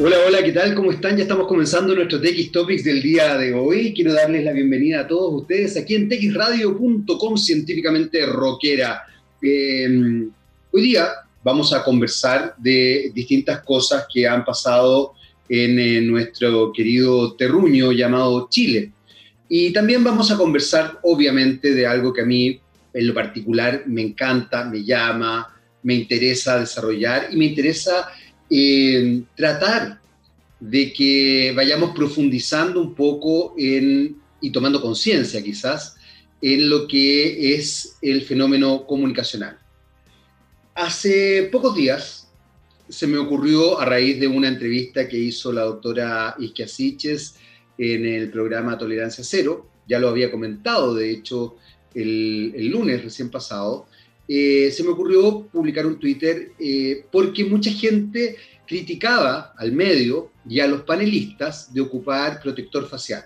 Hola, hola, ¿qué tal? ¿Cómo están? Ya estamos comenzando nuestro TX Topics del día de hoy. Quiero darles la bienvenida a todos ustedes aquí en texradio.com, científicamente rockera. Em, hoy día vamos a conversar de distintas cosas que han pasado en eh, nuestro querido terruño llamado Chile. Y también vamos a conversar, obviamente, de algo que a mí en lo particular me encanta, me llama, me interesa desarrollar y me interesa eh, tratar de que vayamos profundizando un poco en, y tomando conciencia quizás en lo que es el fenómeno comunicacional. Hace pocos días se me ocurrió a raíz de una entrevista que hizo la doctora Isquia Siches en el programa Tolerancia Cero, ya lo había comentado de hecho el, lunes recién pasado, eh, se me ocurrió publicar un Twitter eh, porque mucha gente criticaba al medio y a los panelistas de ocupar protector facial.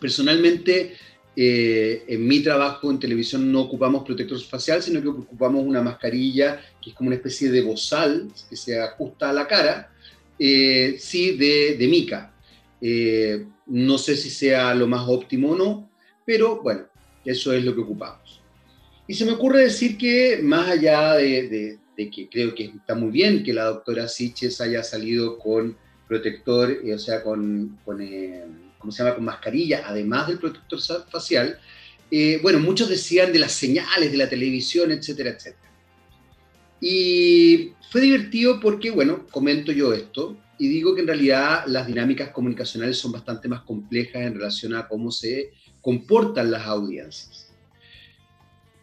Personalmente, eh, en mi trabajo en televisión no ocupamos protector facial, sino que ocupamos una mascarilla que es como una especie de bozal que se ajusta a la cara, sí, de, de mica. no sé si sea lo más óptimo o no, pero bueno, eso es lo que ocupamos. Y se me ocurre decir que más allá de, que creo que está muy bien que la doctora Siches haya salido con protector, eh, o sea, con, eh, ¿cómo se llama?, con mascarilla, además del protector facial, eh, bueno, muchos decían de las señales de la televisión, etcétera, etcétera. Y fue divertido porque, bueno, comento yo esto y digo que en realidad las dinámicas comunicacionales son bastante más complejas en relación a cómo se comportan las audiencias.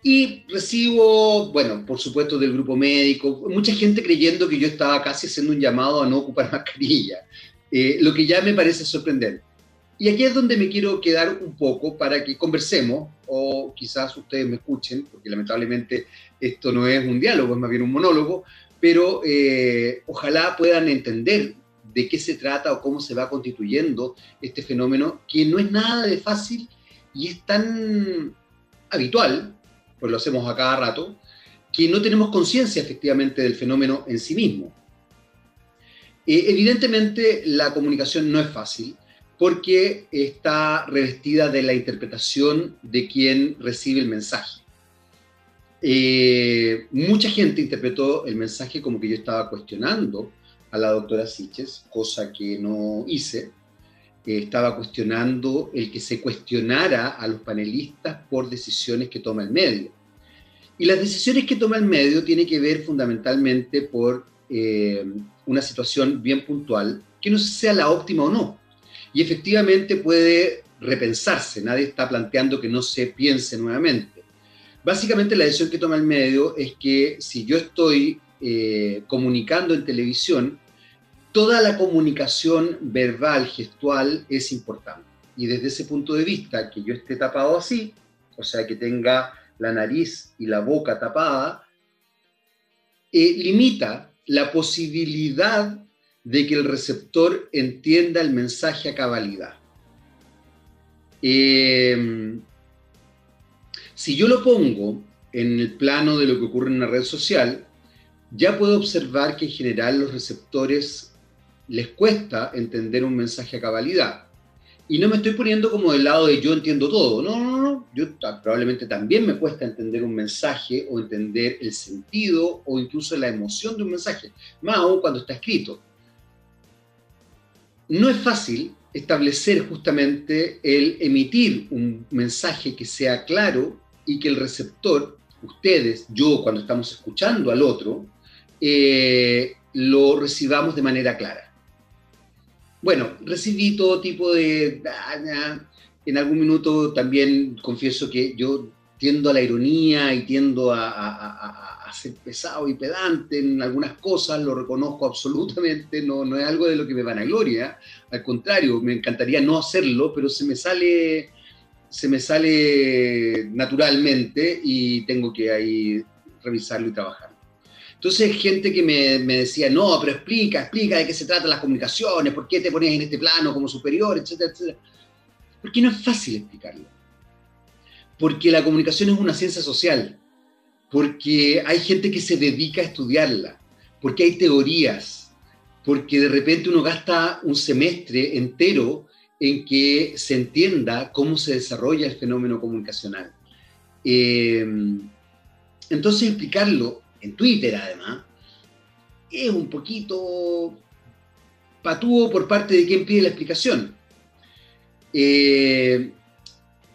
Y recibo, bueno, por supuesto del grupo médico, mucha gente creyendo que yo estaba casi haciendo un llamado a no ocupar mascarilla, eh, lo que ya me parece sorprendente. Y aquí es donde me quiero quedar un poco para que conversemos, o quizás ustedes me escuchen, porque lamentablemente esto no es un diálogo, es más bien un monólogo, pero eh, ojalá puedan entender de qué se trata o cómo se va constituyendo este fenómeno, que no es nada de fácil y es tan habitual, pues lo hacemos a cada rato, que no tenemos conciencia efectivamente del fenómeno en sí mismo. Eh, evidentemente la comunicación no es fácil porque está revestida de la interpretación de quien recibe el mensaje. Eh, mucha gente interpretó el mensaje como que yo estaba cuestionando a la doctora Siches, cosa que no hice, estaba cuestionando el que se cuestionara a los panelistas por decisiones que toma el medio. Y las decisiones que toma el medio tienen que ver fundamentalmente por eh, una situación bien puntual, que no sea la óptima o no. Y efectivamente puede repensarse, nadie está planteando que no se piense nuevamente. Básicamente la decisión que toma el medio es que si yo estoy eh, comunicando en televisión, toda la comunicación verbal, gestual, es importante. Y desde ese punto de vista, que yo esté tapado así, o sea, que tenga la nariz y la boca tapada, eh, limita la posibilidad de que el receptor entienda el mensaje a cabalidad. Em, si yo lo pongo en el plano de lo que ocurre en una red social, ya puedo observar que en general los receptores les cuesta entender un mensaje a cabalidad. Y no me estoy poniendo como del lado de yo entiendo todo. No, no, no. Yo probablemente también me cuesta entender un mensaje o entender el sentido o incluso la emoción de un mensaje, más aún cuando está escrito. No es fácil establecer justamente el emitir un mensaje que sea claro y que el receptor, ustedes, yo, cuando estamos escuchando al otro, eh, lo recibamos de manera clara. Bueno, recibí todo tipo de... En algún minuto también confieso que yo tiendo a la ironía y tiendo a, ser pesado y pedante en algunas cosas, lo reconozco absolutamente, no, no es algo de lo que me van a gloria, al contrario, me encantaría no hacerlo, pero se me sale, se me sale naturalmente y tengo que ahí revisarlo y trabajar. Entonces, gente que me, decía, no, pero explica, explica de qué se tratan las comunicaciones, por qué te pones en este plano como superior, etcétera, etcétera. Porque no es fácil explicarlo. Porque la comunicación es una ciencia social. Porque hay gente que se dedica a estudiarla. Porque hay teorías. porque de repente uno gasta un semestre entero en que se entienda cómo se desarrolla el fenómeno comunicacional. Eh, entonces explicarlo en Twitter además es un poquito patúo por parte de quien pide la explicación. Eh,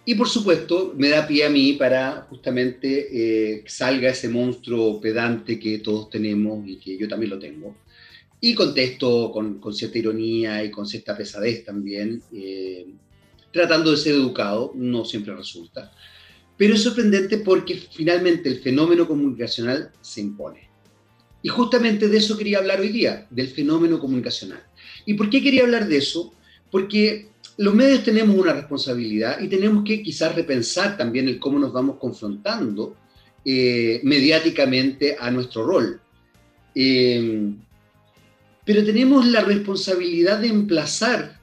y por supuesto, me da pie a mí para justamente eh, que salga ese monstruo pedante que todos tenemos y que yo también lo tengo. Y contesto con, con cierta ironía y con cierta pesadez también, eh, tratando de ser educado, no siempre resulta. Pero es sorprendente porque finalmente el fenómeno comunicacional se impone. Y justamente de eso quería hablar hoy día, del fenómeno comunicacional. ¿Y por qué quería hablar de eso? Porque los medios tenemos una responsabilidad y tenemos que quizás repensar también el cómo nos vamos confrontando eh, mediáticamente a nuestro rol. Eh, pero tenemos la responsabilidad de emplazar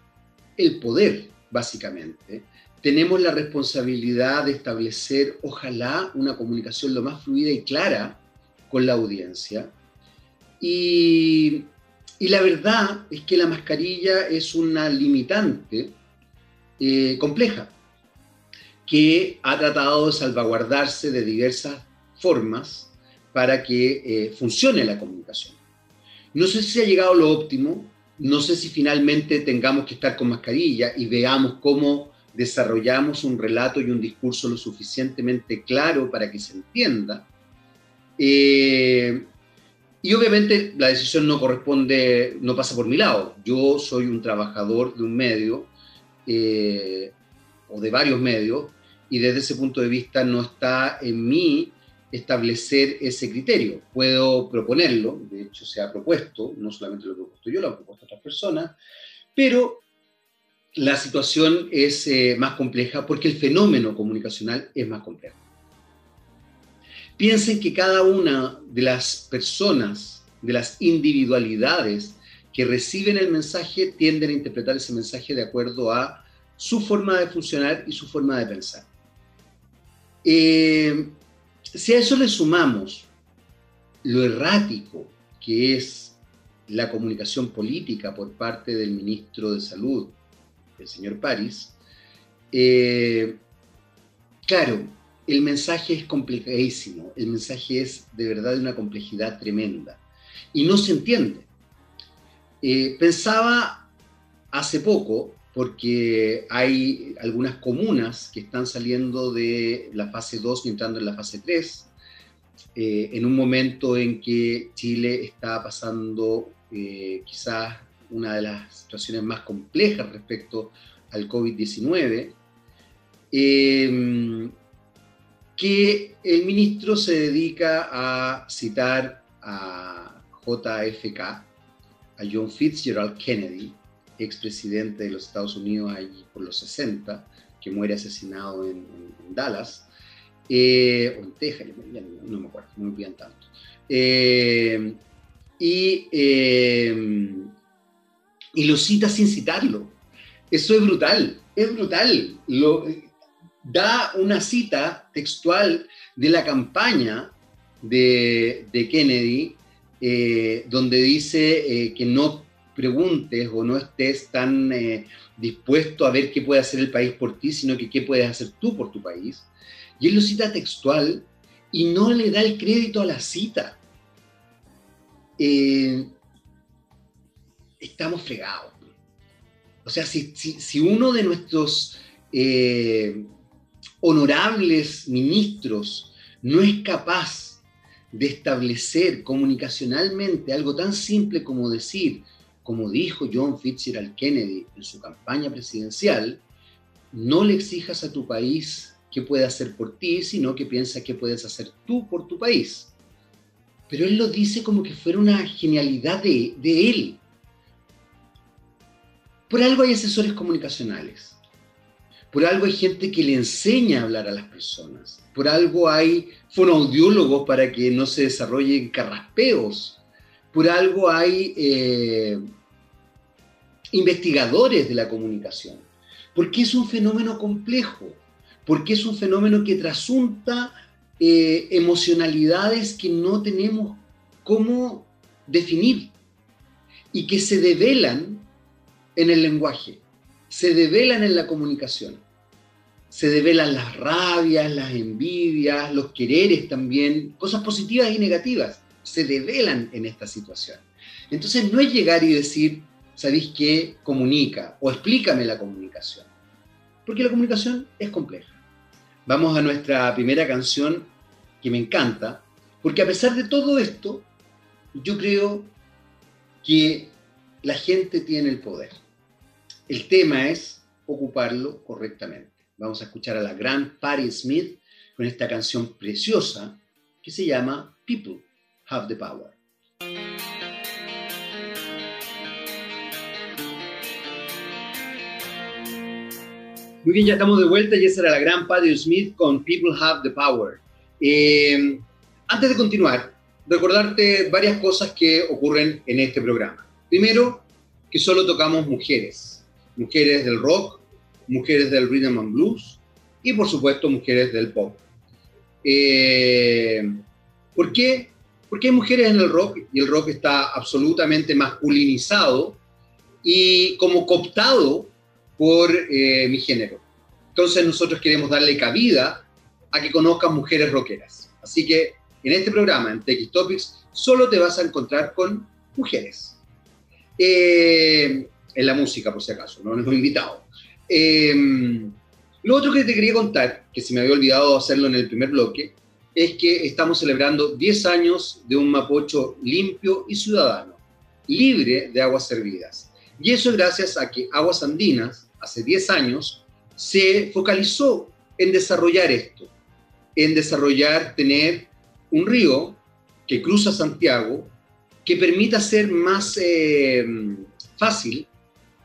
el poder, básicamente. Tenemos la responsabilidad de establecer, ojalá, una comunicación lo más fluida y clara con la audiencia. Y, y la verdad es que la mascarilla es una limitante eh, compleja, que ha tratado de salvaguardarse de diversas formas para que eh, funcione la comunicación. No sé si ha llegado lo óptimo, no sé si finalmente tengamos que estar con mascarilla y veamos cómo desarrollamos un relato y un discurso lo suficientemente claro para que se entienda. Eh, y obviamente la decisión no corresponde, no pasa por mi lado. Yo soy un trabajador de un medio eh, o de varios medios, y desde ese punto de vista no está en mí establecer ese criterio. Puedo proponerlo, de hecho se ha propuesto, no solamente lo he propuesto yo, lo han propuesto otras personas, pero la situación es eh, más compleja porque el fenómeno comunicacional es más complejo. Piensen que cada una de las personas, de las individualidades que reciben el mensaje tienden a interpretar ese mensaje de acuerdo a su forma de funcionar y su forma de pensar. Eh, si a eso le sumamos lo errático que es la comunicación política por parte del ministro de Salud, el señor París, eh, claro, el mensaje es complicadísimo, el mensaje es de verdad de una complejidad tremenda y no se entiende. Eh, pensaba hace poco, porque hay algunas comunas que están saliendo de la fase 2 y entrando en la fase 3, eh, en un momento en que Chile está pasando eh, quizás una de las situaciones más complejas respecto al COVID-19, que el ministro se dedica a citar a JFK, a John Fitzgerald Kennedy, expresidente de los Estados Unidos allí por los 60, que muere asesinado en, Dallas, eh, o en Texas, no, me acuerdo, no me olvidan tanto. Eh, y, eh, y lo cita sin citarlo. Eso es brutal, es brutal. Da una cita textual de la campaña de, de Kennedy eh, donde dice eh, que no preguntes o no estés tan eh, dispuesto a ver qué puede hacer el país por ti, sino que qué puedes hacer tú por tu país. Y él lo cita textual y no le da el crédito a la cita. Estamos fregados. O sea, si, si uno de nuestros honorables ministros no es capaz de establecer comunicacionalmente algo tan simple como decir, como dijo John Fitzgerald Kennedy en su campaña presidencial, no le exijas a tu país qué puede hacer por ti, sino que piensa qué puedes hacer tú por tu país. Pero él lo dice como que fuera una genialidad de, de él. Por algo hay asesores comunicacionales. Por algo hay gente que le enseña a hablar a las personas. Por algo hay fonoaudiólogos para que no se desarrollen carraspeos. Por algo hay eh, investigadores de la comunicación. Porque es un fenómeno complejo. Porque es un fenómeno que trasunta eh, emocionalidades que no tenemos cómo definir. y que se develan en el lenguaje, se develan en la comunicación. Se develan las rabias, las envidias, los quereres también, cosas positivas y negativas, se develan en esta situación. Entonces no es llegar y decir, ¿sabéis qué? Comunica o explícame la comunicación. Porque la comunicación es compleja. Vamos a nuestra primera canción que me encanta, porque a pesar de todo esto, yo creo que la gente tiene el poder. El tema es ocuparlo correctamente. Vamos a escuchar a la gran Patti Smith con esta canción preciosa que se llama People Have the Power. Muy bien, ya estamos de vuelta y esa era la gran Patti Smith con People Have the Power. Eh, antes de continuar, recordarte varias cosas que ocurren en este programa. Primero, que solo tocamos mujeres, mujeres del rock, mujeres del rhythm and blues y por supuesto mujeres del pop. Eh, ¿Por qué? Porque hay mujeres en el rock y el rock está absolutamente masculinizado y como cooptado por eh, mi género. Entonces nosotros queremos darle cabida a que conozcan mujeres rockeras. Así que en este programa, en TX Topics, solo te vas a encontrar con mujeres. Eh, en la música, por si acaso, no nos hemos invitado. Eh, lo otro que te quería contar, que se me había olvidado hacerlo en el primer bloque, es que estamos celebrando 10 años de un Mapocho limpio y ciudadano, libre de aguas servidas. Y eso es gracias a que Aguas Andinas, hace 10 años, se focalizó en desarrollar esto, en desarrollar, tener un río que cruza Santiago, que permita hacer más eh, fácil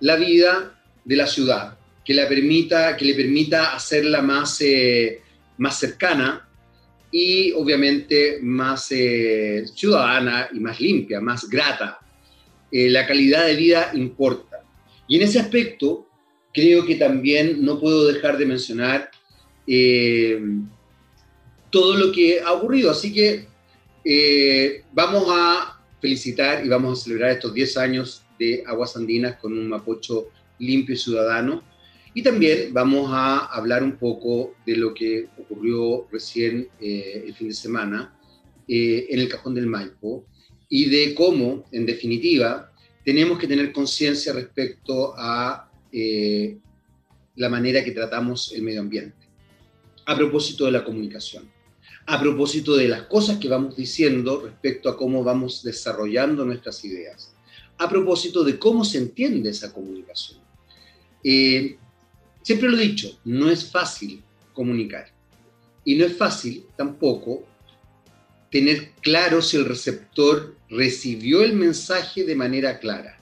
la vida de la ciudad, que, la permita, que le permita hacerla más, eh, más cercana y obviamente más eh, ciudadana y más limpia, más grata. la calidad de vida importa. Y en ese aspecto, creo que también no puedo dejar de mencionar todo lo que ha ocurrido. Así que vamos a felicitar y vamos a celebrar estos 10 años de Aguas Andinas con un Mapocho limpio y ciudadano. Y también vamos a hablar un poco de lo que ocurrió recién eh, el fin de semana eh, en el Cajón del Maipo y de cómo, en definitiva, tenemos que tener conciencia respecto a eh, la manera que tratamos el medio ambiente. A propósito de la comunicación a propósito de las cosas que vamos diciendo respecto a cómo vamos desarrollando nuestras ideas, a propósito de cómo se entiende esa comunicación. Eh, siempre lo he dicho, no es fácil comunicar y no es fácil tampoco tener claro si el receptor recibió el mensaje de manera clara.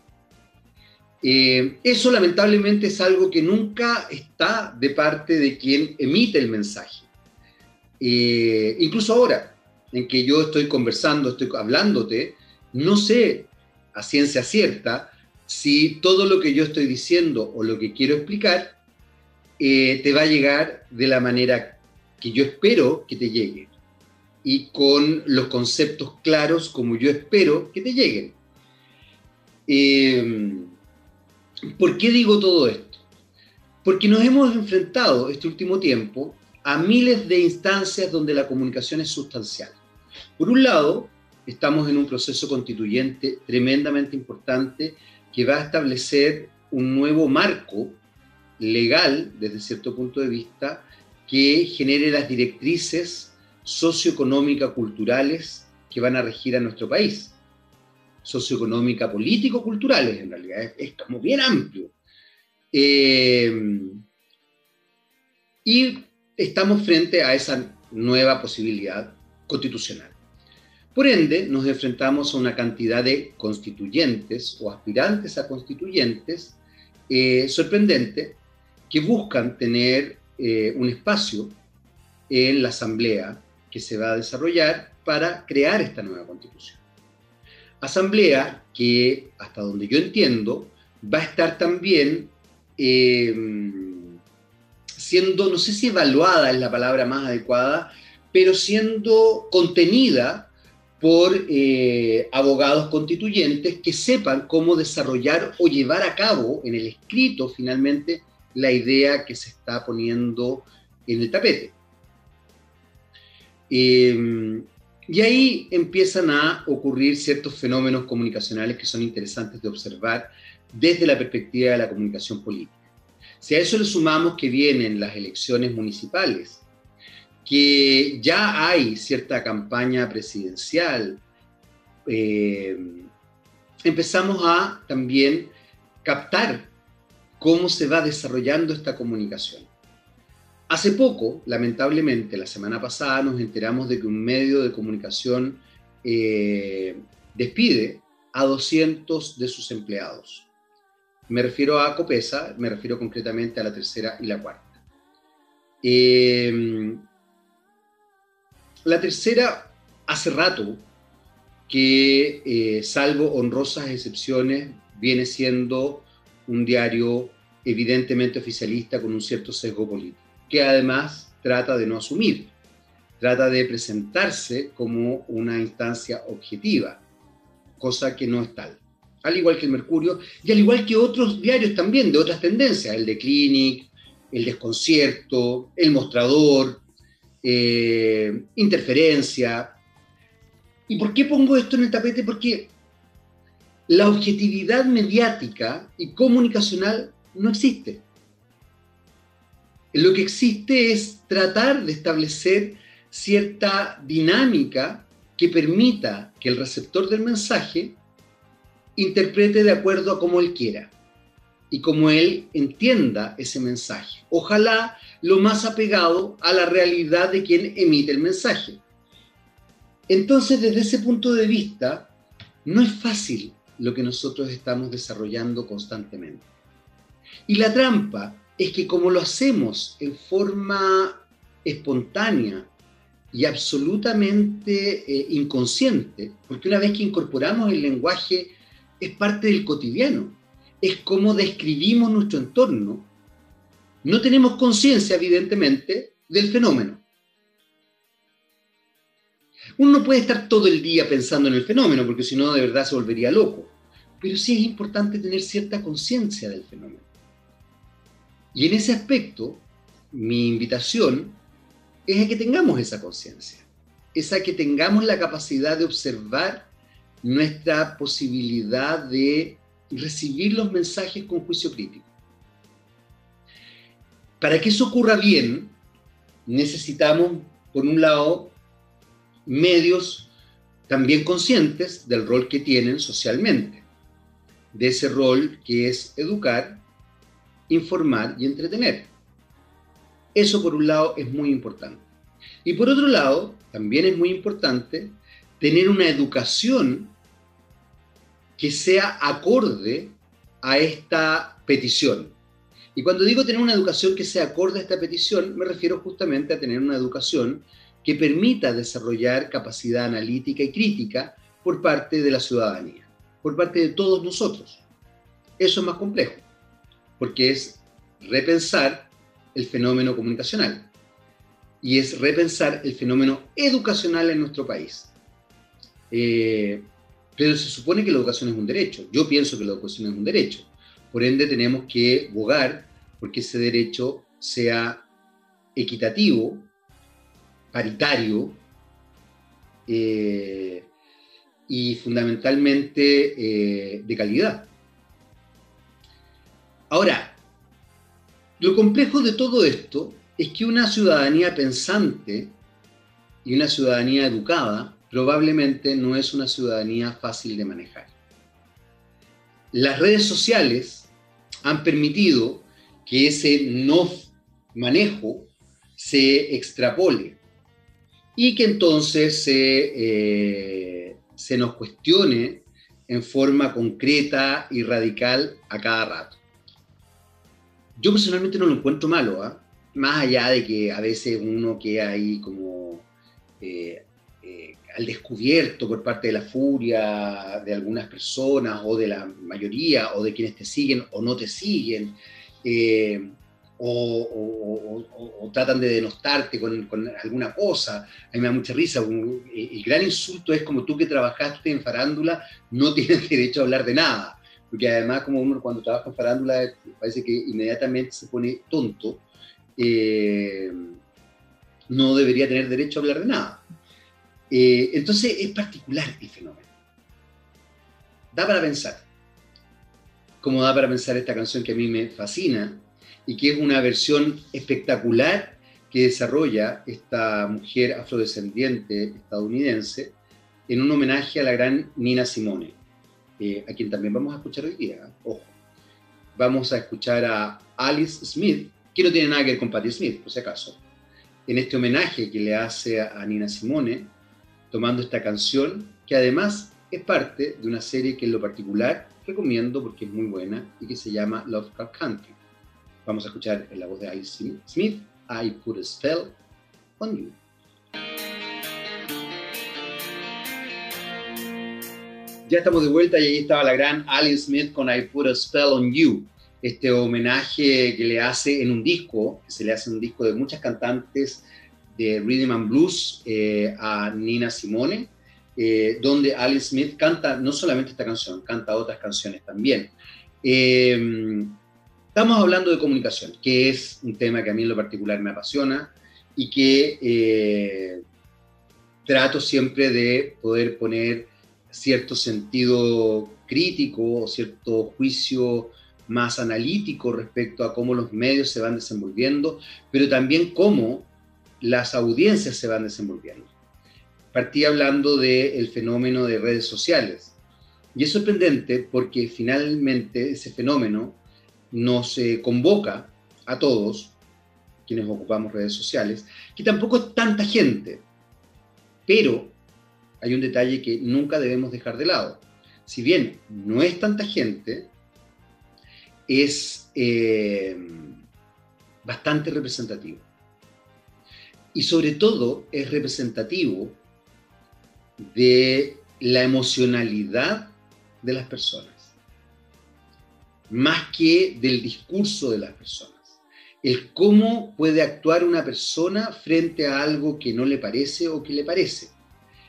Eh, eso lamentablemente es algo que nunca está de parte de quien emite el mensaje. Eh, incluso ahora, en que yo estoy conversando, estoy hablándote, no sé a ciencia cierta si todo lo que yo estoy diciendo o lo que quiero explicar eh, te va a llegar de la manera que yo espero que te llegue y con los conceptos claros como yo espero que te lleguen. Eh, ¿Por qué digo todo esto? Porque nos hemos enfrentado este último tiempo a miles de instancias donde la comunicación es sustancial. Por un lado, estamos en un proceso constituyente tremendamente importante que va a establecer un nuevo marco legal, desde cierto punto de vista, que genere las directrices socioeconómicas, culturales que van a regir a nuestro país. Socioeconómica, político, culturales, en realidad, es, es como bien amplio. Eh, y estamos frente a esa nueva posibilidad constitucional. Por ende, nos enfrentamos a una cantidad de constituyentes o aspirantes a constituyentes eh, sorprendente que buscan tener eh, un espacio en la asamblea que se va a desarrollar para crear esta nueva constitución. Asamblea que, hasta donde yo entiendo, va a estar también eh, siendo, no sé si evaluada es la palabra más adecuada, pero siendo contenida por eh, abogados constituyentes que sepan cómo desarrollar o llevar a cabo en el escrito finalmente la idea que se está poniendo en el tapete. Em, y ahí empiezan a ocurrir ciertos fenómenos comunicacionales que son interesantes de observar desde la perspectiva de la comunicación política. Si a eso le sumamos que vienen las elecciones municipales, que ya hay cierta campaña presidencial, eh, empezamos a también captar cómo se va desarrollando esta comunicación. Hace poco, lamentablemente, la semana pasada nos enteramos de que un medio de comunicación eh, despide a 200 de sus empleados. Me refiero a Copesa, me refiero concretamente a la tercera y la cuarta. Eh, la tercera, hace rato que, eh, salvo honrosas excepciones, viene siendo un diario evidentemente oficialista con un cierto sesgo político, que además trata de no asumir, trata de presentarse como una instancia objetiva, cosa que no es tal. Al igual que el Mercurio y al igual que otros diarios también de otras tendencias, el de Clinic, el Desconcierto, el Mostrador, eh, interferencia. ¿Y por qué pongo esto en el tapete? Porque la objetividad mediática y comunicacional no existe. Lo que existe es tratar de establecer cierta dinámica que permita que el receptor del mensaje interprete de acuerdo a como él quiera y como él entienda ese mensaje. Ojalá lo más apegado a la realidad de quien emite el mensaje. Entonces, desde ese punto de vista, no es fácil lo que nosotros estamos desarrollando constantemente. Y la trampa es que como lo hacemos en forma espontánea y absolutamente eh, inconsciente, porque una vez que incorporamos el lenguaje es parte del cotidiano, es cómo describimos nuestro entorno. No tenemos conciencia, evidentemente, del fenómeno. Uno no puede estar todo el día pensando en el fenómeno, porque si no, de verdad se volvería loco. Pero sí es importante tener cierta conciencia del fenómeno. Y en ese aspecto, mi invitación es a que tengamos esa conciencia, es a que tengamos la capacidad de observar nuestra posibilidad de recibir los mensajes con juicio crítico. Para que eso ocurra bien, necesitamos, por un lado, medios también conscientes del rol que tienen socialmente, de ese rol que es educar, informar y entretener. Eso por un lado es muy importante. Y por otro lado, también es muy importante tener una educación que sea acorde a esta petición. Y cuando digo tener una educación que sea acorde a esta petición, me refiero justamente a tener una educación que permita desarrollar capacidad analítica y crítica por parte de la ciudadanía, por parte de todos nosotros. Eso es más complejo, porque es repensar el fenómeno comunicacional y es repensar el fenómeno educacional en nuestro país. Eh, pero se supone que la educación es un derecho. Yo pienso que la educación es un derecho. Por ende, tenemos que abogar porque ese derecho sea equitativo, paritario eh, y fundamentalmente eh, de calidad. Ahora, lo complejo de todo esto es que una ciudadanía pensante y una ciudadanía educada probablemente no es una ciudadanía fácil de manejar. Las redes sociales han permitido que ese no manejo se extrapole y que entonces se, eh, se nos cuestione en forma concreta y radical a cada rato. Yo personalmente no lo encuentro malo, ¿ah? más allá de que a veces uno queda ahí como eh, al descubierto por parte de la furia de algunas personas o de la mayoría o de quienes te siguen o no te siguen, eh, o, tratan de denostarte con, alguna cosa. A mí me da mucha risa. el gran insulto es como tú que trabajaste en farándula no tienes derecho a hablar de nada. Porque además como uno cuando trabaja en farándula parece que inmediatamente se pone tonto, eh, no debería tener derecho a hablar de nada. Eh, entonces es particular el fenómeno. Da para pensar. Como da para pensar esta canción que a mí me fascina, y que es una versión espectacular que desarrolla esta mujer afrodescendiente estadounidense en un homenaje a la gran Nina Simone, eh, a quien también vamos a escuchar hoy día. Ojo, vamos a escuchar a Alice Smith, que no tiene nada que ver con Patti Smith, por si acaso, en este homenaje que le hace a Nina Simone, tomando esta canción, que además es parte de una serie que en lo particular recomiendo porque es muy buena y que se llama Love Car Country. Vamos a escuchar en la voz de Alice Smith, I Put a Spell on You. Ya estamos de vuelta y ahí estaba la gran Alice Smith con I Put a Spell on You, este homenaje que le hace en un disco, que se le hace un disco de muchas cantantes de Rhythm and Blues eh, a Nina Simone, eh, donde Alice Smith canta no solamente esta canción, canta otras canciones también. Eh, Estamos hablando de comunicación, que es un tema que a mí en lo particular me apasiona y que eh, trato siempre de poder poner cierto sentido crítico o cierto juicio más analítico respecto a cómo los medios se van desenvolviendo, pero también cómo las audiencias se van desenvolviendo. Partí hablando del fenómeno de redes sociales. Y es sorprendente porque finalmente ese fenómeno nos convoca a todos, quienes ocupamos redes sociales, que tampoco es tanta gente, pero hay un detalle que nunca debemos dejar de lado. Si bien no es tanta gente, es eh, bastante representativo. Y sobre todo es representativo de la emocionalidad de las personas más que del discurso de las personas. El cómo puede actuar una persona frente a algo que no le parece o que le parece.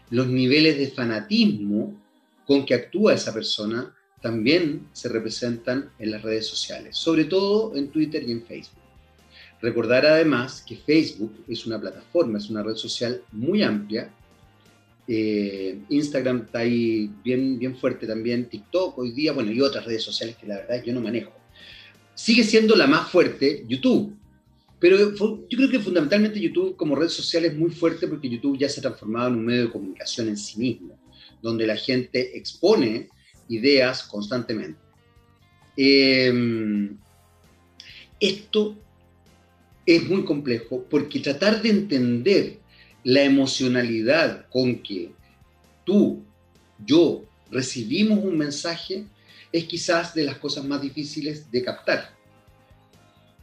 Los niveles de fanatismo con que actúa esa persona también se representan en las redes sociales, sobre todo en Twitter y en Facebook. Recordar además que Facebook es una plataforma, es una red social muy amplia eh, Instagram está ahí bien, bien fuerte también, TikTok hoy día, bueno, y otras redes sociales que la verdad yo no manejo. Sigue siendo la más fuerte YouTube, pero yo creo que fundamentalmente YouTube como red social es muy fuerte porque YouTube ya se ha transformado en un medio de comunicación en sí mismo, donde la gente expone ideas constantemente. Em, esto es muy complejo porque tratar de entender la emocionalidad con que tú, yo, recibimos un mensaje es quizás de las cosas más difíciles de captar.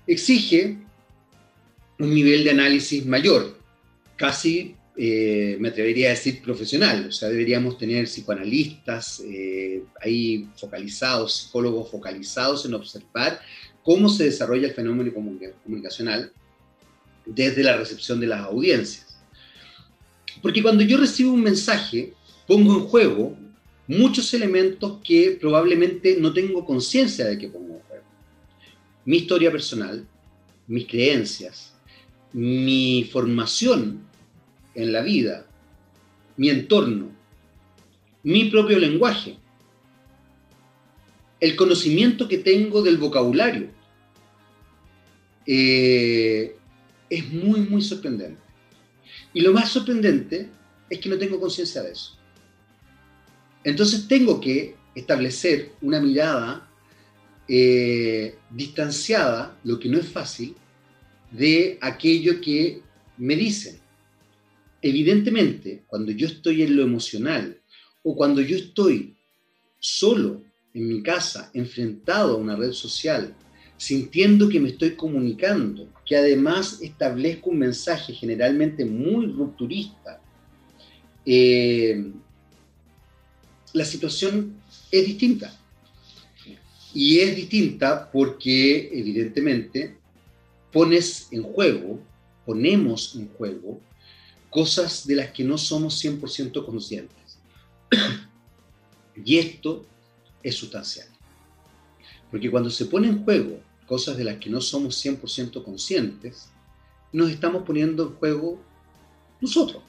Exige un nivel de análisis mayor, casi eh, me atrevería a decir profesional, o sea, deberíamos tener psicoanalistas eh, ahí focalizados, psicólogos focalizados en observar cómo se desarrolla el fenómeno comunicacional desde la recepción de las audiencias. Porque cuando yo recibo un mensaje, pongo en juego muchos elementos que probablemente no tengo conciencia de que pongo en juego. Mi historia personal, mis creencias, mi formación en la vida, mi entorno, mi propio lenguaje, el conocimiento que tengo del vocabulario. Eh, es muy, muy sorprendente. Y lo más sorprendente es que no tengo conciencia de eso. Entonces tengo que establecer una mirada eh, distanciada, lo que no es fácil, de aquello que me dicen. Evidentemente, cuando yo estoy en lo emocional o cuando yo estoy solo en mi casa, enfrentado a una red social, sintiendo que me estoy comunicando, que además establezco un mensaje generalmente muy rupturista, eh, la situación es distinta. Y es distinta porque, evidentemente, pones en juego, ponemos en juego cosas de las que no somos 100% conscientes. y esto es sustancial. Porque cuando se pone en juego cosas de las que no somos 100% conscientes, nos estamos poniendo en juego nosotros.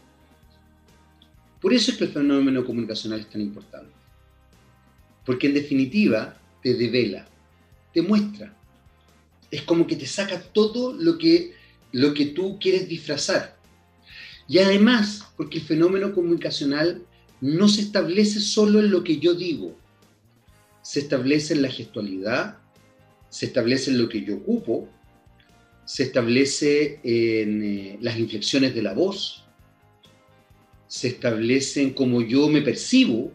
Por eso es que el fenómeno comunicacional es tan importante. Porque en definitiva te devela, te muestra. Es como que te saca todo lo que, lo que tú quieres disfrazar. Y además, porque el fenómeno comunicacional no se establece solo en lo que yo digo, se establece en la gestualidad, se establece en lo que yo ocupo, se establece en eh, las inflexiones de la voz, se establece en cómo yo me percibo,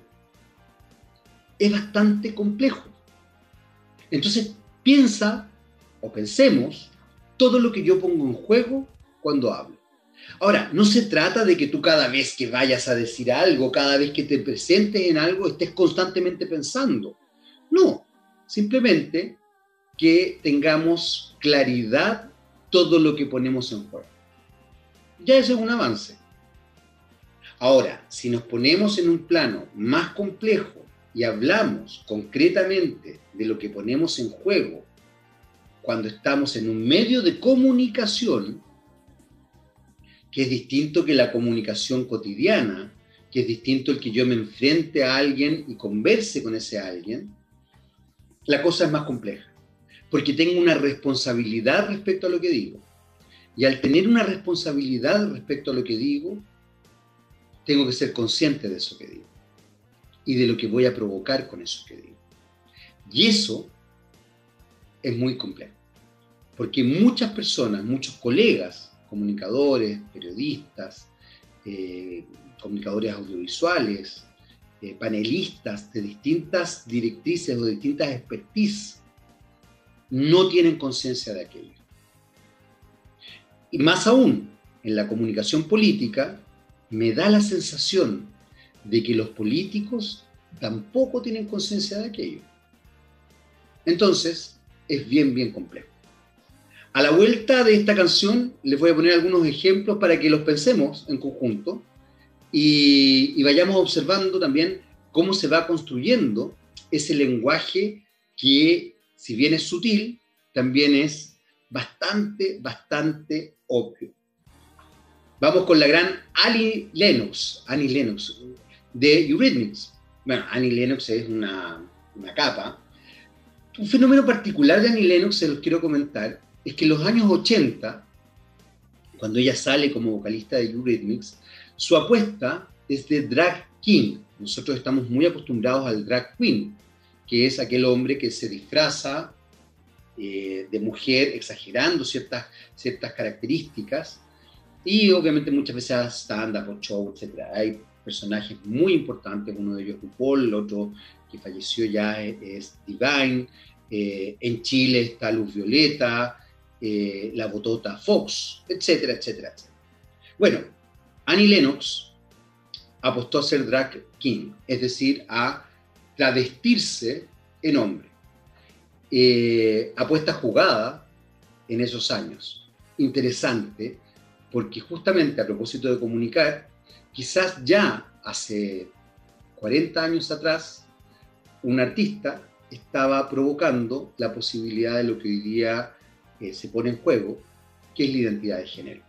es bastante complejo. Entonces, piensa o pensemos todo lo que yo pongo en juego cuando hablo. Ahora, no se trata de que tú cada vez que vayas a decir algo, cada vez que te presentes en algo, estés constantemente pensando. No, simplemente que tengamos claridad todo lo que ponemos en juego. Ya ese es un avance. Ahora, si nos ponemos en un plano más complejo y hablamos concretamente de lo que ponemos en juego cuando estamos en un medio de comunicación, que es distinto que la comunicación cotidiana, que es distinto el que yo me enfrente a alguien y converse con ese alguien, la cosa es más compleja, porque tengo una responsabilidad respecto a lo que digo. Y al tener una responsabilidad respecto a lo que digo, tengo que ser consciente de eso que digo y de lo que voy a provocar con eso que digo. Y eso es muy complejo, porque muchas personas, muchos colegas, comunicadores, periodistas, eh, comunicadores audiovisuales, eh, panelistas de distintas directrices o distintas expertise, no tienen conciencia de aquello. Y más aún, en la comunicación política, me da la sensación de que los políticos tampoco tienen conciencia de aquello. Entonces, es bien, bien complejo. A la vuelta de esta canción les voy a poner algunos ejemplos para que los pensemos en conjunto y, vayamos observando también cómo se va construyendo ese lenguaje que, si bien es sutil, también es bastante, bastante obvio. Vamos con la gran Annie Lennox, Annie Lennox, de Eurythmics. Bueno, Annie Lennox es una, una capa. Un fenómeno particular de Annie Lennox, se los quiero comentar, es que en los años 80, cuando ella sale como vocalista de Eurythmics, su apuesta es de drag king. Nosotros estamos muy acostumbrados al drag queen, que es aquel hombre que se disfraza eh, de mujer exagerando ciertas, ciertas características y obviamente muchas veces stand-up show, etc. Hay personajes muy importantes, uno de ellos RuPaul, el otro que falleció ya es, Divine, eh, en Chile está Luz Violeta, eh, la botota Fox, etcétera, etcétera, etcétera. Bueno, Annie Lennox apostó a ser drag king, es decir, a travestirse en hombre. Eh, apuesta jugada en esos años. Interesante, porque justamente a propósito de comunicar, quizás ya hace 40 años atrás, un artista estaba provocando la posibilidad de lo que hoy día eh, se pone en juego, que es la identidad de género.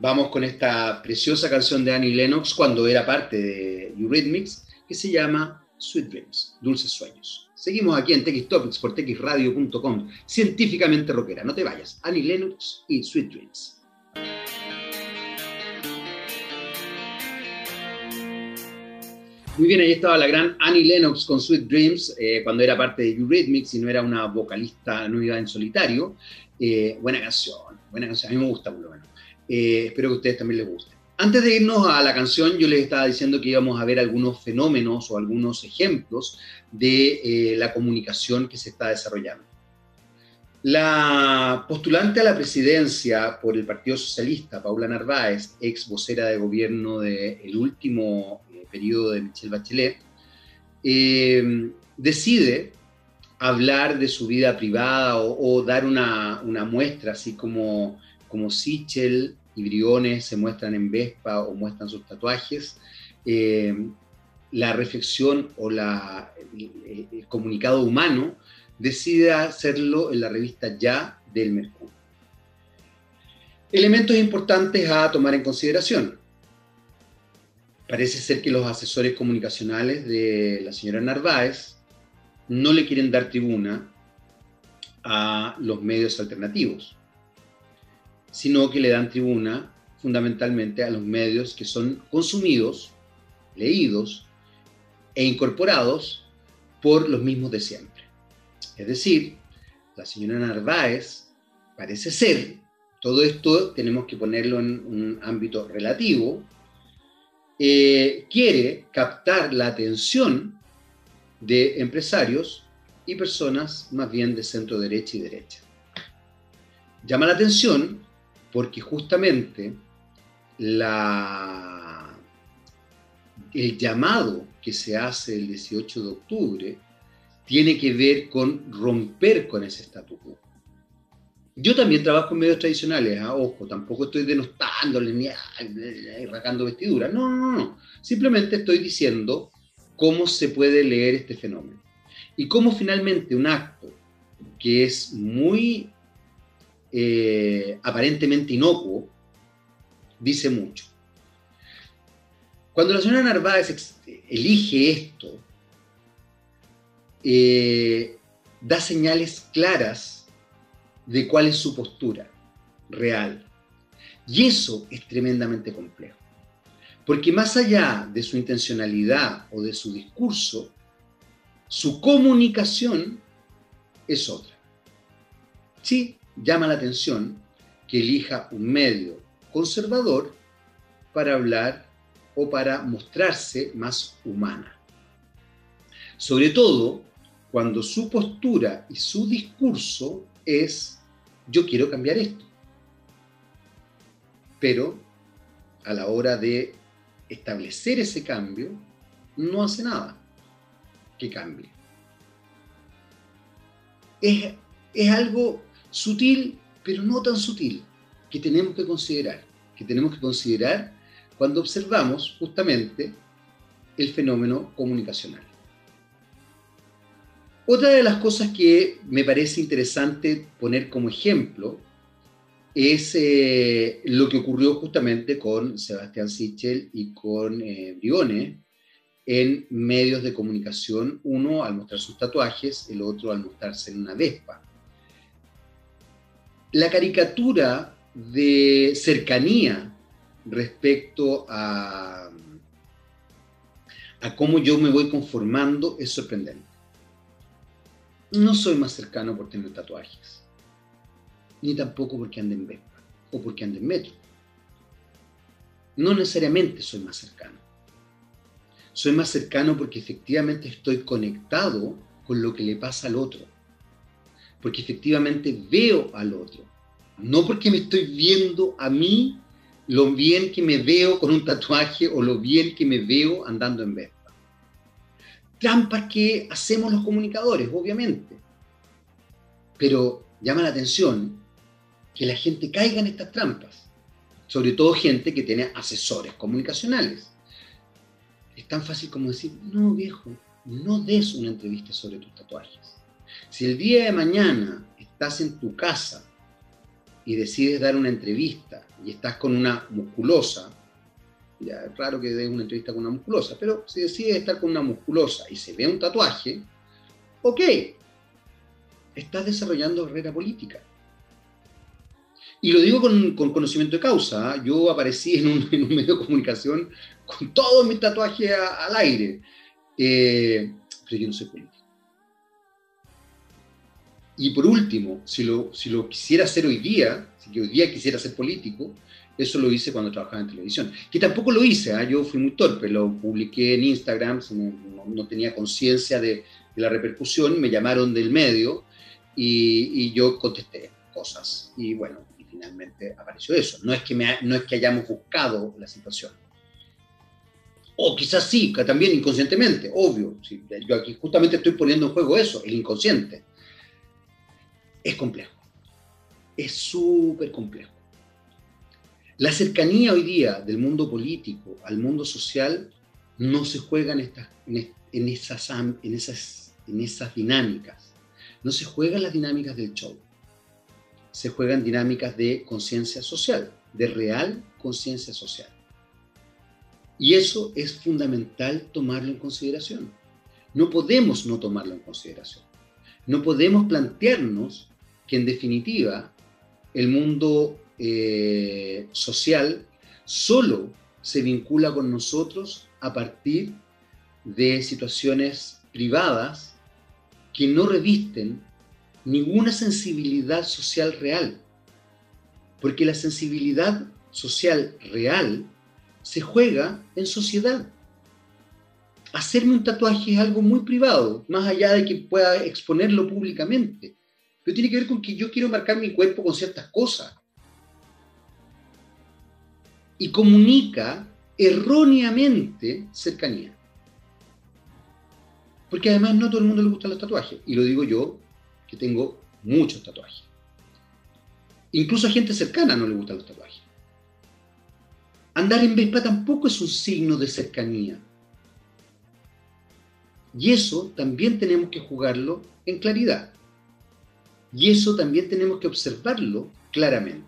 Vamos con esta preciosa canción de Annie Lennox cuando era parte de Eurythmics, que se llama Sweet Dreams, Dulces Sueños. Seguimos aquí en TX por texradio.com, científicamente rockera. No te vayas, Annie Lennox y Sweet Dreams. Muy bien, ahí estaba la gran Annie Lennox con Sweet Dreams, eh, cuando era parte de Eurythmics y no era una vocalista, no iba en solitario. Eh, buena canción, buena canción, a mí me gusta por lo menos. Eh, espero que a ustedes también les guste. Antes de irnos a la canción, yo les estaba diciendo que íbamos a ver algunos fenómenos o algunos ejemplos de eh, la comunicación que se está desarrollando. La postulante a la presidencia por el Partido Socialista, Paula Narváez, ex vocera de gobierno del último eh, periodo de Michelle Bachelet, decide hablar de su vida privada o, dar una, muestra, así como, como Sichel y Briones se muestran en Vespa o muestran sus tatuajes, eh, la reflexión o la, el, comunicado humano decide hacerlo en la revista Ya del Mercurio. Elementos importantes a tomar en consideración. Parece ser que los asesores comunicacionales de la señora Narváez no le quieren dar tribuna a los medios alternativos, sino que le dan tribuna fundamentalmente a los medios que son consumidos, leídos e incorporados por los mismos de siempre. Es decir, la señora Narváez parece ser, todo esto tenemos que ponerlo en un ámbito relativo, eh, quiere captar la atención de empresarios y personas más bien de centro derecha y derecha. Llama la atención porque justamente el llamado que se hace el 18 de octubre tiene que ver con romper con ese statu quo. Yo también trabajo en medios tradicionales, ¿ah? ojo, tampoco estoy denostándoles ni arrancando vestiduras, no, no, no, simplemente estoy diciendo cómo se puede leer este fenómeno. Y cómo finalmente un acto que es muy eh, aparentemente inocuo, dice mucho. Cuando la señora Narváez elige esto, eh, da señales claras de cuál es su postura real. Y eso es tremendamente complejo. Porque más allá de su intencionalidad o de su discurso, su comunicación es otra. Sí, llama la atención que elija un medio conservador para hablar o para mostrarse más humana. Sobre todo cuando su postura y su discurso es yo quiero cambiar esto. Pero a la hora de establecer ese cambio, no hace nada que cambie. Es, es algo sutil, pero no tan sutil, que tenemos que considerar, que tenemos que considerar cuando observamos justamente el fenómeno comunicacional. Otra de las cosas que me parece interesante poner como ejemplo es eh, lo que ocurrió justamente con Sebastián Sichel y con eh, Brione en medios de comunicación, uno al mostrar sus tatuajes, el otro al mostrarse en una Vespa. La caricatura de cercanía respecto a, cómo yo me voy conformando es sorprendente. No soy más cercano por tener tatuajes ni tampoco porque ande en Vespa o porque ande en metro. No necesariamente soy más cercano. Soy más cercano porque efectivamente estoy conectado con lo que le pasa al otro. Porque efectivamente veo al otro. No porque me estoy viendo a mí lo bien que me veo con un tatuaje o lo bien que me veo andando en Vespa. Trampas que hacemos los comunicadores, obviamente. Pero llama la atención que la gente caiga en estas trampas, sobre todo gente que tiene asesores comunicacionales. Es tan fácil como decir, no viejo, no des una entrevista sobre tus tatuajes. Si el día de mañana estás en tu casa y decides dar una entrevista y estás con una musculosa, ya es raro que des una entrevista con una musculosa, pero si decides estar con una musculosa y se ve un tatuaje, ok, estás desarrollando carrera política. Y lo digo con, conocimiento de causa. ¿ah? Yo aparecí en un, medio de comunicación con todos mis tatuajes al aire. Eh, pero yo no soy político. Y por último, si lo, si lo quisiera hacer hoy día, si hoy día quisiera ser político, eso lo hice cuando trabajaba en televisión. Que tampoco lo hice, ¿ah? yo fui muy torpe, lo publiqué en Instagram, no, tenía conciencia de, la repercusión, me llamaron del medio y, y yo contesté cosas. Y bueno, finalmente apareció eso. No es que, no es que hayamos buscado la situación. O quizás sí, también inconscientemente, obvio. Yo aquí justamente estoy poniendo en juego eso, el inconsciente. Es complejo. Es súper complejo. La cercanía hoy día del mundo político al mundo social no se juega en, estas, en, esas, en, esas, en esas dinámicas. No se juegan las dinámicas del show. Se juegan dinámicas de conciencia social, de real conciencia social. Y eso es fundamental tomarlo en consideración. No podemos no tomarlo en consideración. No podemos plantearnos que en definitiva el mundo eh, social solo se vincula con nosotros a partir de situaciones privadas que no revisten ninguna sensibilidad social real. Porque la sensibilidad social real se juega en sociedad. Hacerme un tatuaje es algo muy privado, más allá de que pueda exponerlo públicamente. Pero tiene que ver con que yo quiero marcar mi cuerpo con ciertas cosas. Y comunica erróneamente cercanía. Porque además no a todo el mundo le gustan los tatuajes. Y lo digo yo, que tengo muchos tatuajes. Incluso a gente cercana no le gustan los tatuajes. Andar en Vespa tampoco es un signo de cercanía. Y eso también tenemos que jugarlo en claridad. Y eso también tenemos que observarlo claramente.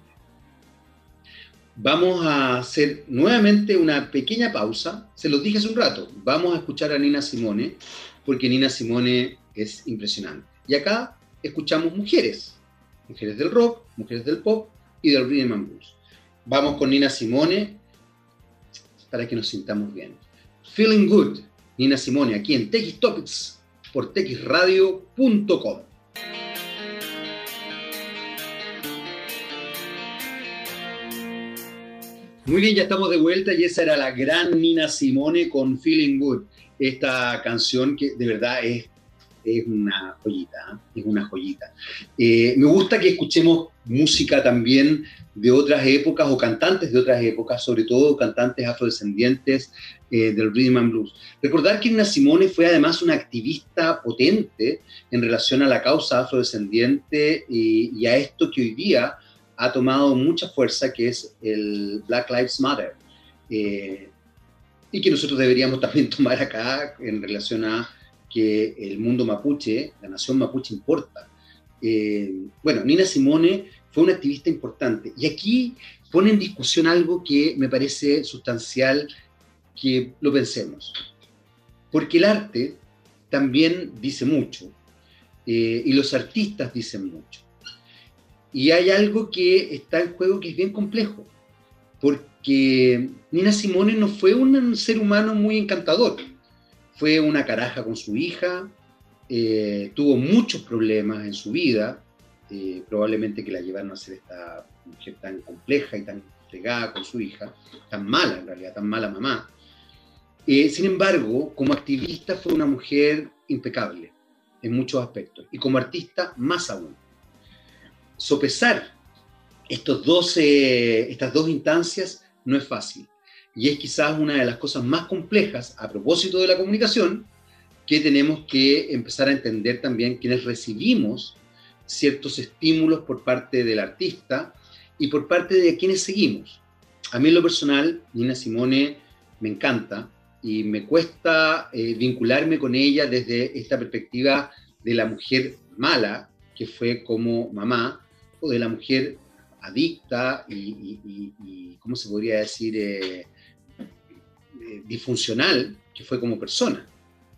Vamos a hacer nuevamente una pequeña pausa. Se los dije hace un rato. Vamos a escuchar a Nina Simone, porque Nina Simone es impresionante. Y acá escuchamos mujeres. Mujeres del rock, mujeres del pop y del rhythm and blues. Vamos con Nina Simone para que nos sintamos bien. Feeling Good, Nina Simone, aquí en TX Topics por texradio.com. Muy bien, ya estamos de vuelta y esa era la gran Nina Simone con Feeling Good. Esta canción que de verdad es, es una joyita, ¿eh? es una joyita. Eh, me gusta que escuchemos música también de otras épocas o cantantes de otras épocas, sobre todo cantantes afrodescendientes eh, del rhythm and blues. Recordar que Nina Simone fue además una activista potente en relación a la causa afrodescendiente y, a esto que hoy día ha tomado mucha fuerza, que es el Black Lives Matter. Eh, y que nosotros deberíamos también tomar acá en relación a que el mundo mapuche, la nación mapuche importa. Eh, bueno, Nina Simone fue una activista importante. Y aquí pone en discusión algo que me parece sustancial que lo pensemos. Porque el arte también dice mucho eh, y los artistas dicen mucho. Y hay algo que está en juego que es bien complejo, porque Nina Simone no fue un ser humano muy encantador. Fue una caraja con su hija, eh, tuvo muchos problemas en su vida, eh, probablemente que la llevaron a ser esta mujer tan compleja y tan fregada con su hija, tan mala en realidad, tan mala mamá. Eh, sin embargo, como activista fue una mujer impecable en muchos aspectos y como artista más aún. Sopesar estos dos, estas dos instancias no es fácil y es quizás una de las cosas más complejas a propósito de la comunicación que tenemos que empezar a entender también quienes recibimos ciertos estímulos por parte del artista y por parte de quienes seguimos. A mí en lo personal, Nina Simone me encanta y me cuesta eh, vincularme con ella desde esta perspectiva de la mujer mala, que fue como mamá, de la mujer adicta y, ¿cómo se podría decir?, eh, eh, disfuncional, que fue como persona.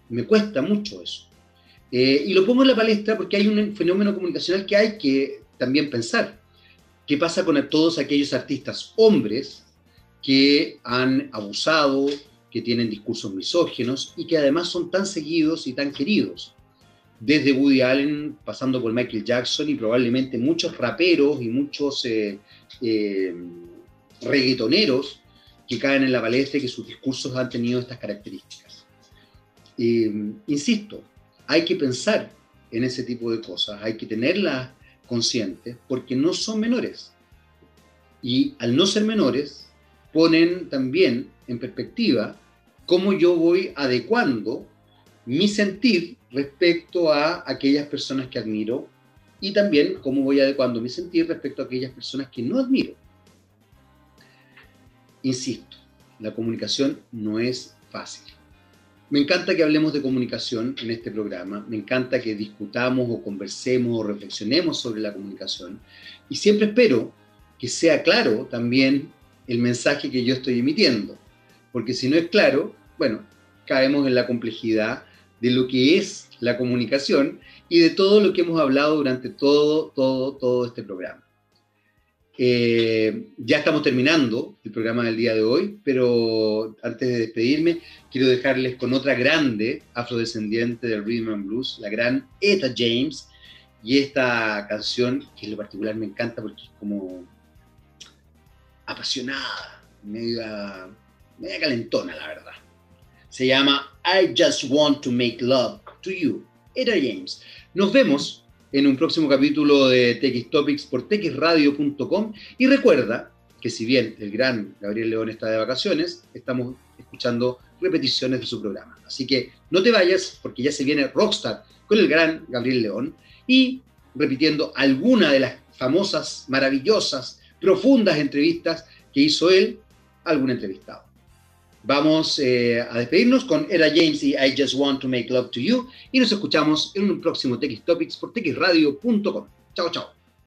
Me cuesta mucho eso. Eh, y lo pongo en la palestra porque hay un fenómeno comunicacional que hay que también pensar. ¿Qué pasa con todos aquellos artistas hombres que han abusado, que tienen discursos misógenos y que además son tan seguidos y tan queridos? Desde Woody Allen, pasando por Michael Jackson y probablemente muchos raperos y muchos eh, eh, reggaetoneros que caen en la palestra y que sus discursos han tenido estas características. insisto, hay que pensar en ese tipo de cosas, hay que tenerlas conscientes porque no son menores. Y al no ser menores, ponen también en perspectiva cómo yo voy adecuando mi sentir respecto a aquellas personas que admiro y también cómo voy adecuando mi sentir respecto a aquellas personas que no admiro. Insisto, la comunicación no es fácil. Me encanta que hablemos de comunicación en este programa, me encanta que discutamos o conversemos o reflexionemos sobre la comunicación y siempre espero que sea claro también el mensaje que yo estoy emitiendo, porque si no es claro, bueno, caemos en la complejidad de lo que es la comunicación y de todo lo que hemos hablado durante todo, todo, todo este programa. Eh, ya estamos terminando el programa del día de hoy, pero antes de despedirme, quiero dejarles con otra grande afrodescendiente del rhythm and blues, la gran Eta James, y esta canción que en lo particular me encanta porque es como apasionada, media, media calentona, la verdad. Se llama I Just Want to Make Love to You, Eta James. Nos vemos en un próximo capítulo de TX Topics por texradio.com. Y recuerda que si bien el gran Gabriel León está de vacaciones, estamos escuchando repeticiones de su programa. Así que no te vayas porque ya se viene Rockstar con el gran Gabriel León y repitiendo alguna de las famosas, maravillosas, profundas entrevistas que hizo él a algún entrevistado. Vamos eh, a despedirnos con Era James y I Just Want to Make Love to You y nos escuchamos en un próximo TX Topics por texradio.com. Chao, chao.